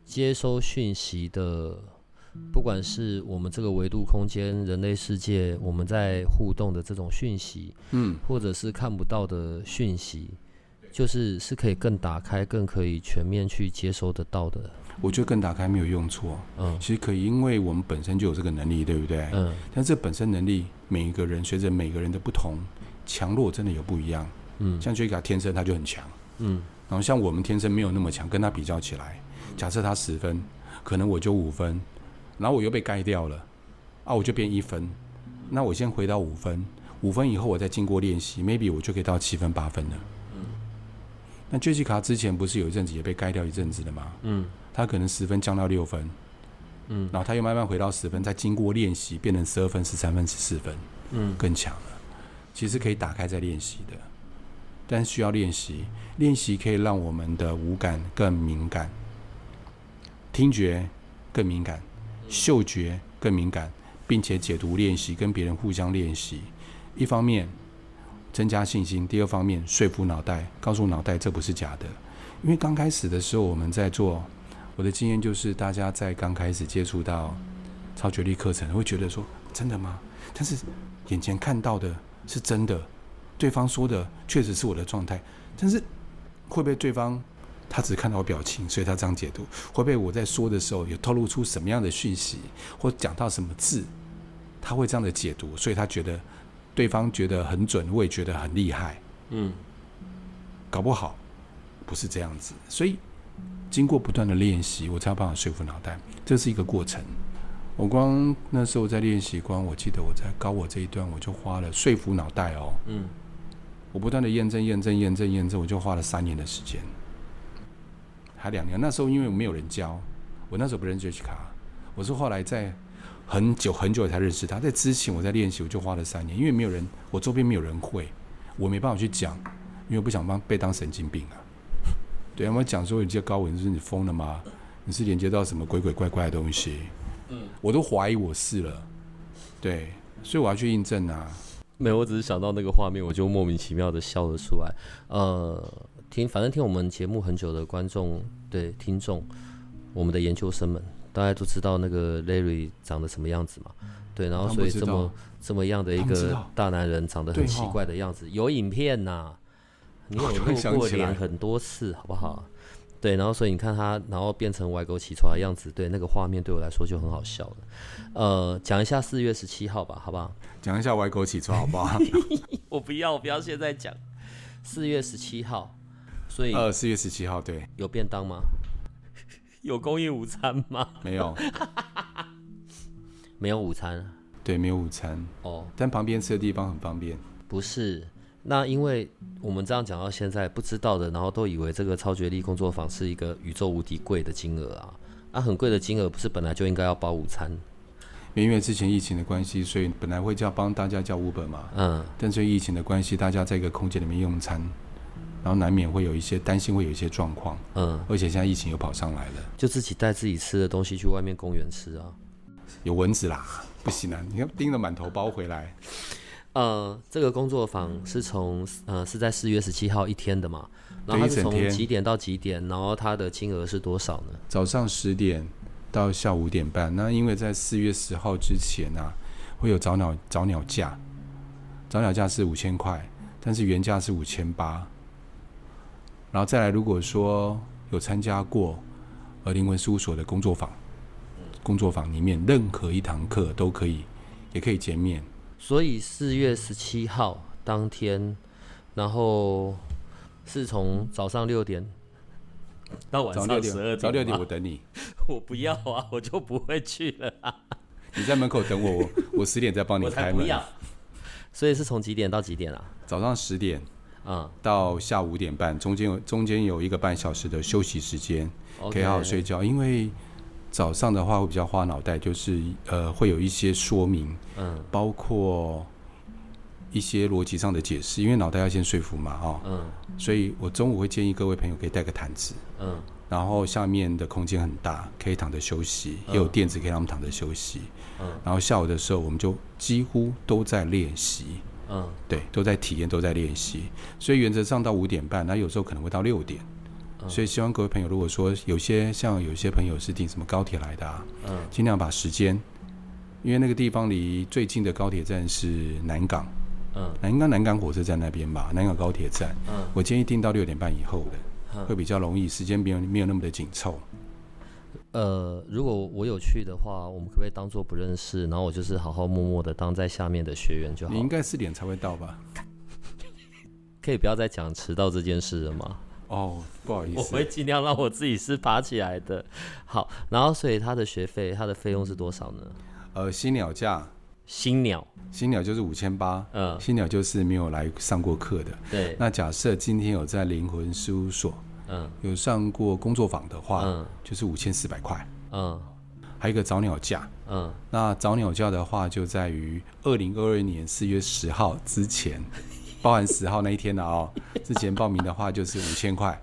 Speaker 2: 接收讯息的，不管是我们这个维度空间、人类世界，我们在互动的这种讯息，嗯，或者是看不到的讯息，就是是可以更打开、更可以全面去接收得到的。
Speaker 1: 我觉得更打开没有用错，嗯，其实可以，因为我们本身就有这个能力，对不对？嗯。但这本身能力，每一个人随着每个人的不同，强弱真的有不一样，嗯。像 j 给他天生他就很强，嗯。然后像我们天生没有那么强，跟他比较起来，假设他十分，可能我就五分，然后我又被盖掉了，啊，我就变一分，那我先回到五分，五分以后我再经过练习，maybe 我就可以到七分八分了。嗯。那 Jessica 之前不是有一阵子也被盖掉一阵子的吗？嗯。他可能十分降到六分，嗯，然后他又慢慢回到十分，再经过练习变成十二分、十三分、十四分，嗯，更强了。其实可以打开再练习的。但需要练习，练习可以让我们的五感更敏感，听觉更敏感，嗅觉更敏感，并且解读练习跟别人互相练习，一方面增加信心，第二方面说服脑袋，告诉脑袋这不是假的。因为刚开始的时候我们在做，我的经验就是大家在刚开始接触到超觉力课程，会觉得说真的吗？但是眼前看到的是真的。对方说的确实是我的状态，但是会不会对方他只看到我表情，所以他这样解读？会不会我在说的时候有透露出什么样的讯息，或讲到什么字，他会这样的解读？所以他觉得对方觉得很准，我也觉得很厉害。嗯，搞不好不是这样子。所以经过不断的练习，我才有办法说服脑袋，这是一个过程。我光那时候在练习，光我记得我在高我这一段，我就花了说服脑袋哦。嗯。我不断的验证、验证、验证、验证，我就花了三年的时间，还两年。那时候因为没有人教，我那时候不认识 J 卡，我是后来在很久很久才认识他。在之前我在练习，我就花了三年，因为没有人，我周边没有人会，我没办法去讲，因为我不想帮被当神经病啊。对，他们讲说有些高文是你疯了吗？你是连接到什么鬼鬼怪怪的东西？嗯，我都怀疑我是了。对，所以我要去印证啊。
Speaker 2: 没有，我只是想到那个画面，我就莫名其妙的笑了出来。呃，听，反正听我们节目很久的观众，对听众，我们的研究生们，大家都知道那个 Larry 长得什么样子嘛？对，然后所以这么这么样的一个大男人，长得很奇怪的样子，有影片呐，你有录过脸很多次，好不好？对，然后所以你看他，然后变成歪狗起床的样子，对那个画面对我来说就很好笑了。呃，讲一下四月十七号吧，好不好？
Speaker 1: 讲一下歪狗起床，好不好？
Speaker 2: 我不要，我不要现在讲。四月十七号，所以
Speaker 1: 呃，四月十七号，对，
Speaker 2: 有便当吗？有供应午餐吗？
Speaker 1: 没有，
Speaker 2: 没有午餐。
Speaker 1: 对，没有午餐。哦，但旁边吃的地方很方便。
Speaker 2: 不是。那因为我们这样讲到现在，不知道的，然后都以为这个超绝力工作坊是一个宇宙无敌贵的金额啊！啊，很贵的金额不是本来就应该要包午餐？
Speaker 1: 因为之前疫情的关系，所以本来会叫帮大家叫 Uber 嘛。嗯。但是疫情的关系，大家在一个空间里面用餐，然后难免会有一些担心，会有一些状况。嗯。而且现在疫情又跑上来了，
Speaker 2: 就自己带自己吃的东西去外面公园吃啊。
Speaker 1: 有蚊子啦，不行啊！你看叮了满头包回来。
Speaker 2: 呃，这个工作坊是从呃是在四月十七号一天的嘛，然后它是从几点到几点，然后它的金额是多少呢？
Speaker 1: 早上十点到下午五点半。那因为在四月十号之前呢，会有早鸟早鸟价，早鸟价是五千块，但是原价是五千八。然后再来，如果说有参加过呃灵魂事务所的工作坊，工作坊里面任何一堂课都可以，也可以减免。
Speaker 2: 所以四月十七号当天，然后是从早上六点到晚上十二点。
Speaker 1: 早六点我等你。
Speaker 2: 我不要啊，我就不会去了。
Speaker 1: 你在门口等我，我我十点再帮你开门。
Speaker 2: 所以是从几点到几点啊？
Speaker 1: 早上十点啊，到下午五点半，中间有中间有一个半小时的休息时间，可以好好睡觉，因为。早上的话会比较花脑袋，就是呃会有一些说明，嗯，包括一些逻辑上的解释，因为脑袋要先说服嘛，哈，嗯，所以我中午会建议各位朋友可以带个毯子，嗯，然后下面的空间很大，可以躺着休息，也有垫子可以让他们躺着休息，嗯，然后下午的时候我们就几乎都在练习，嗯，对，都在体验，都在练习，所以原则上到五点半，那有时候可能会到六点。所以希望各位朋友，如果说有些像有些朋友是订什么高铁来的啊，嗯，尽量把时间，因为那个地方离最近的高铁站是南港，嗯，南应该南港火车站那边吧，南港高铁站，嗯，我建议订到六点半以后的，会比较容易，时间没有没有那么的紧凑。
Speaker 2: 呃，如果我有去的话，我们可不可以当做不认识，然后我就是好好默默的当在下面的学员就好。
Speaker 1: 你应该四点才会到吧？
Speaker 2: 可以不要再讲迟到这件事了吗？
Speaker 1: 哦，不好意思，
Speaker 2: 我会尽量让我自己是爬起来的。好，然后所以他的学费，他的费用是多少呢？
Speaker 1: 呃，新鸟价，
Speaker 2: 新鸟，
Speaker 1: 新鸟就是五千八。嗯，新鸟就是没有来上过课的。
Speaker 2: 对。
Speaker 1: 那假设今天有在灵魂事务所，嗯，有上过工作坊的话，嗯，就是五千四百块。嗯。还有一个早鸟价，嗯，那早鸟价的话就在于二零二二年四月十号之前。包含十号那一天的哦，之前报名的话就是五千块，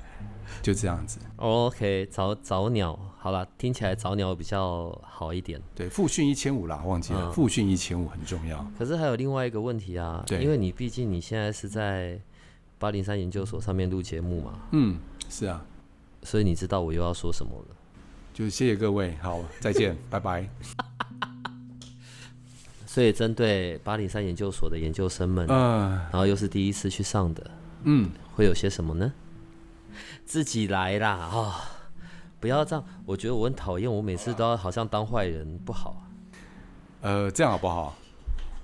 Speaker 1: 就这样子。
Speaker 2: OK，早早鸟好了，听起来早鸟比较好一点。
Speaker 1: 对，复训一千五啦，忘记了，复训一千五很重要。
Speaker 2: 可是还有另外一个问题啊，因为你毕竟你现在是在八零三研究所上面录节目嘛。
Speaker 1: 嗯，是啊。
Speaker 2: 所以你知道我又要说什么了？
Speaker 1: 就谢谢各位，好，再见，拜拜。
Speaker 2: 所以，针对八零三研究所的研究生们，嗯，然后又是第一次去上的，嗯，会有些什么呢？自己来啦啊！不要这样，我觉得我很讨厌，我每次都要好像当坏人，不好。
Speaker 1: 呃，这样好不好？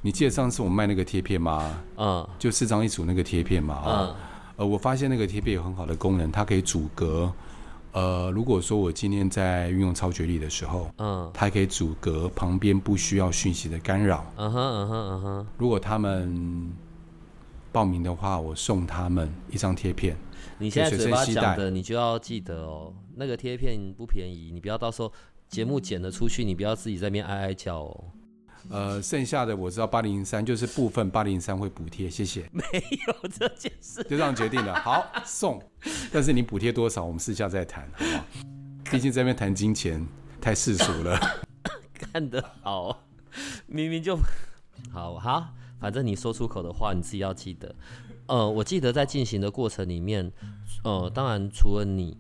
Speaker 1: 你记得上次我卖那个贴片吗？嗯，就四张一组那个贴片嘛，啊，呃，我发现那个贴片有很好的功能，它可以阻隔。呃，如果说我今天在运用超觉力的时候，嗯，它可以阻隔旁边不需要讯息的干扰。嗯哼，嗯哼，嗯哼。如果他们报名的话，我送他们一张贴片。
Speaker 2: 你现在嘴巴讲的，你就要记得哦。那个贴片不便宜，你不要到时候节目剪了出去，你不要自己在那边哀哀叫哦。
Speaker 1: 呃，剩下的我知道八零三就是部分八零三会补贴，谢谢。
Speaker 2: 没有这件事，
Speaker 1: 就这样决定了。好送，但是你补贴多少，我们私下再谈，好不好？毕竟这边谈金钱太世俗了。
Speaker 2: 干得好，明明就好好。反正你说出口的话，你自己要记得。呃，我记得在进行的过程里面，呃，当然除了你。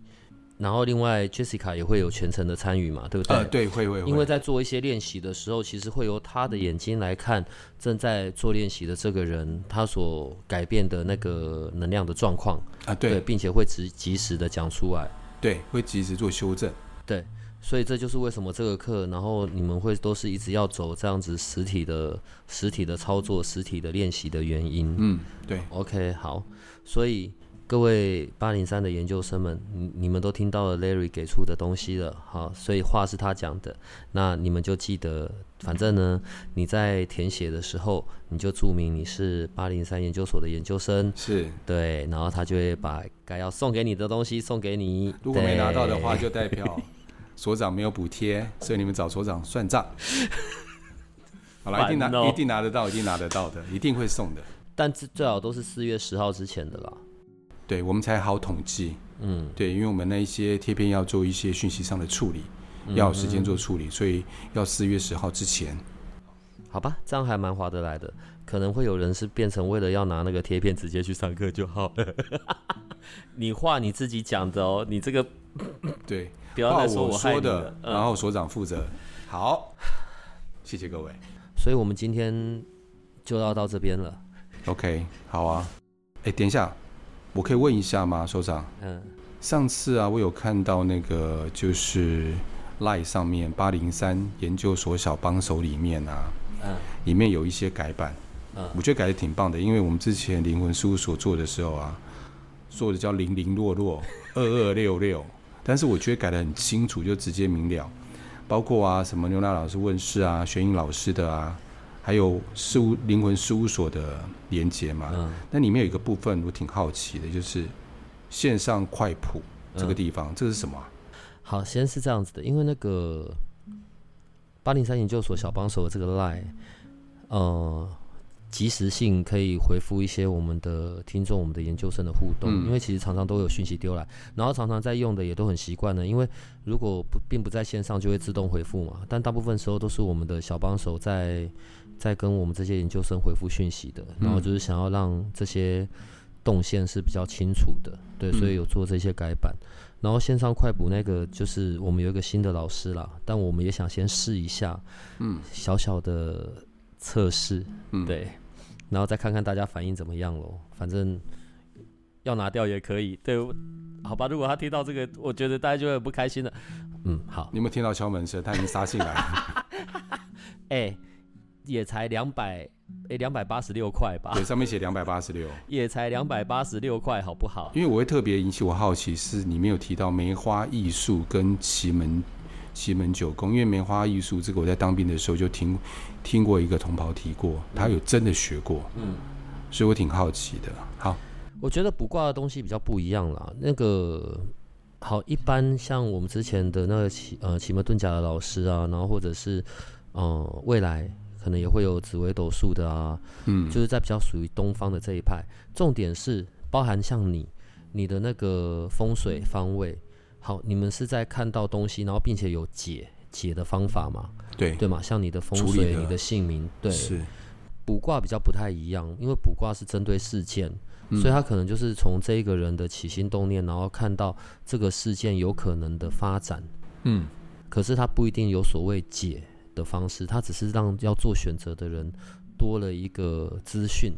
Speaker 2: 然后，另外 Jessica 也会有全程的参与嘛，对不对？呃，
Speaker 1: 对，会会。
Speaker 2: 因为在做一些练习的时候，其实会由他的眼睛来看正在做练习的这个人，他所改变的那个能量的状况
Speaker 1: 啊，对，
Speaker 2: 并且会及及时的讲出来，
Speaker 1: 对，会及时做修正，
Speaker 2: 对。所以这就是为什么这个课，然后你们会都是一直要走这样子实体的实体的操作、实体的练习的原因。
Speaker 1: 嗯，对。
Speaker 2: OK，好，所以。各位八零三的研究生们，你你们都听到了 Larry 给出的东西了，好，所以话是他讲的，那你们就记得，反正呢，你在填写的时候，你就注明你是八零三研究所的研究生，
Speaker 1: 是
Speaker 2: 对，然后他就会把该要送给你的东西送给你。
Speaker 1: 如果没拿到的话，就代表 所长没有补贴，所以你们找所长算账。好了，一定拿，一定拿得到，一定拿得到的，一定会送的。
Speaker 2: 但最最好都是四月十号之前的啦。
Speaker 1: 对我们才好统计，嗯，对，因为我们那一些贴片要做一些讯息上的处理，要有时间做处理，所以要四月十号之前。
Speaker 2: 好吧，这样还蛮划得来的。可能会有人是变成为了要拿那个贴片直接去上课就好了。你话你自己讲的哦，你这个
Speaker 1: 对，
Speaker 2: 不要再
Speaker 1: 我
Speaker 2: 说
Speaker 1: 的，然后所长负责。好，谢谢各位。
Speaker 2: 所以我们今天就要到这边了。
Speaker 1: OK，好啊。哎，等一下，我可以问一下吗，首长？嗯。上次啊，我有看到那个就是 Lie 上面八零三研究所小帮手里面啊，嗯，里面有一些改版，嗯，我觉得改的挺棒的，因为我们之前灵魂事务所做的时候啊，做的叫零零落落 二二六六，但是我觉得改的很清楚，就直接明了，包括啊什么牛娜老师问世啊，玄英老师的啊，还有事务灵魂事务所的连接嘛，嗯，那里面有一个部分我挺好奇的，就是。线上快谱这个地方，这是什么？
Speaker 2: 好，先是这样子的，因为那个八零三研究所小帮手的这个 line，呃，及时性可以回复一些我们的听众、我们的研究生的互动，因为其实常常都有讯息丢来，然后常常在用的也都很习惯的，因为如果不并不在线上，就会自动回复嘛。但大部分时候都是我们的小帮手在在跟我们这些研究生回复讯息的，然后就是想要让这些。动线是比较清楚的，对，所以有做这些改版。然后线上快补那个就是我们有一个新的老师啦，但我们也想先试一下，嗯，小小的测试，嗯，对，然后再看看大家反应怎么样喽。反正要拿掉也可以，对，好吧。如果他听到这个，我觉得大家就会不开心了。嗯，好。
Speaker 1: 你有没有听到敲门声？他已经杀进来了。
Speaker 2: 哎。也才两百，诶，两百八十六块吧。
Speaker 1: 对，上面写两百八十六。
Speaker 2: 也才两百八十六块，好不好？
Speaker 1: 因为我会特别引起我好奇，是你没有提到梅花艺术跟奇门奇门九宫。因为梅花艺术这个，我在当兵的时候就听听过一个同袍提过，他有真的学过。嗯，所以我挺好奇的。好，
Speaker 2: 我觉得卜卦的东西比较不一样啦。那个好，一般像我们之前的那个奇呃奇门遁甲的老师啊，然后或者是呃未来。可能也会有紫微斗数的啊，嗯，就是在比较属于东方的这一派。重点是包含像你，你的那个风水方位，好，你们是在看到东西，然后并且有解解的方法嘛？
Speaker 1: 对。
Speaker 2: 对嘛，像你的风水，你的姓名，对，
Speaker 1: 是。
Speaker 2: 卜卦比较不太一样，因为卜卦是针对事件，所以他可能就是从这一个人的起心动念，然后看到这个事件有可能的发展，嗯，可是他不一定有所谓解。的方式，它只是让要做选择的人多了一个资讯。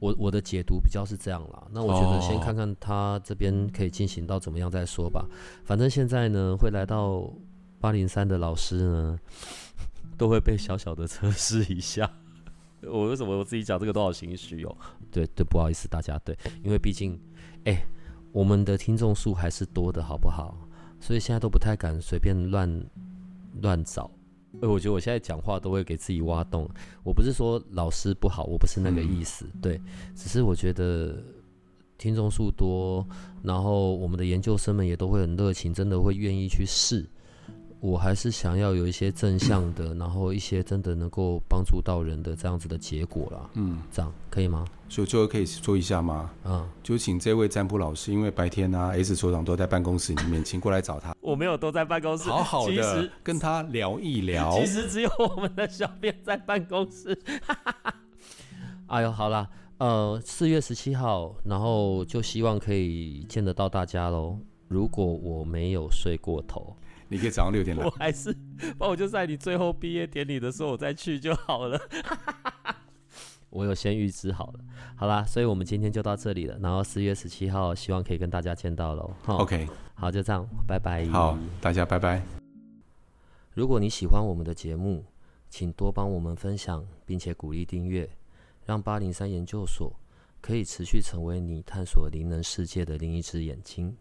Speaker 2: 我我的解读比较是这样啦。那我觉得先看看他这边可以进行到怎么样再说吧。反正现在呢，会来到八零三的老师呢，都会被小小的测试一下。我为什么我自己讲这个都好心虚哦？对对，不好意思大家，对，因为毕竟，哎，我们的听众数还是多的，好不好？所以现在都不太敢随便乱乱找。呃，我觉得我现在讲话都会给自己挖洞。我不是说老师不好，我不是那个意思，对，只是我觉得听众数多，然后我们的研究生们也都会很热情，真的会愿意去试。我还是想要有一些正向的，然后一些真的能够帮助到人的这样子的结果啦。嗯，这样可以吗？
Speaker 1: 所以最后可以说一下吗？嗯，就请这位占卜老师，因为白天呢，S 所长都在办公室里面，请过来找他。
Speaker 2: 我没有都在办公室，
Speaker 1: 好好的跟他聊一聊。
Speaker 2: 其实只有我们的小编在办公室。哎呦，好了，呃，四月十七号，然后就希望可以见得到大家喽。如果我没有睡过头。
Speaker 1: 你可以早上六点来，
Speaker 2: 我还是，那我就在你最后毕业典礼的时候我再去就好了。我有先预知好了，好啦，所以我们今天就到这里了。然后四月十七号，希望可以跟大家见到喽。
Speaker 1: OK，
Speaker 2: 好，就这样，拜拜。
Speaker 1: 好，大家拜拜。
Speaker 2: 如果你喜欢我们的节目，请多帮我们分享，并且鼓励订阅，让八零三研究所可以持续成为你探索灵能世界的另一只眼睛。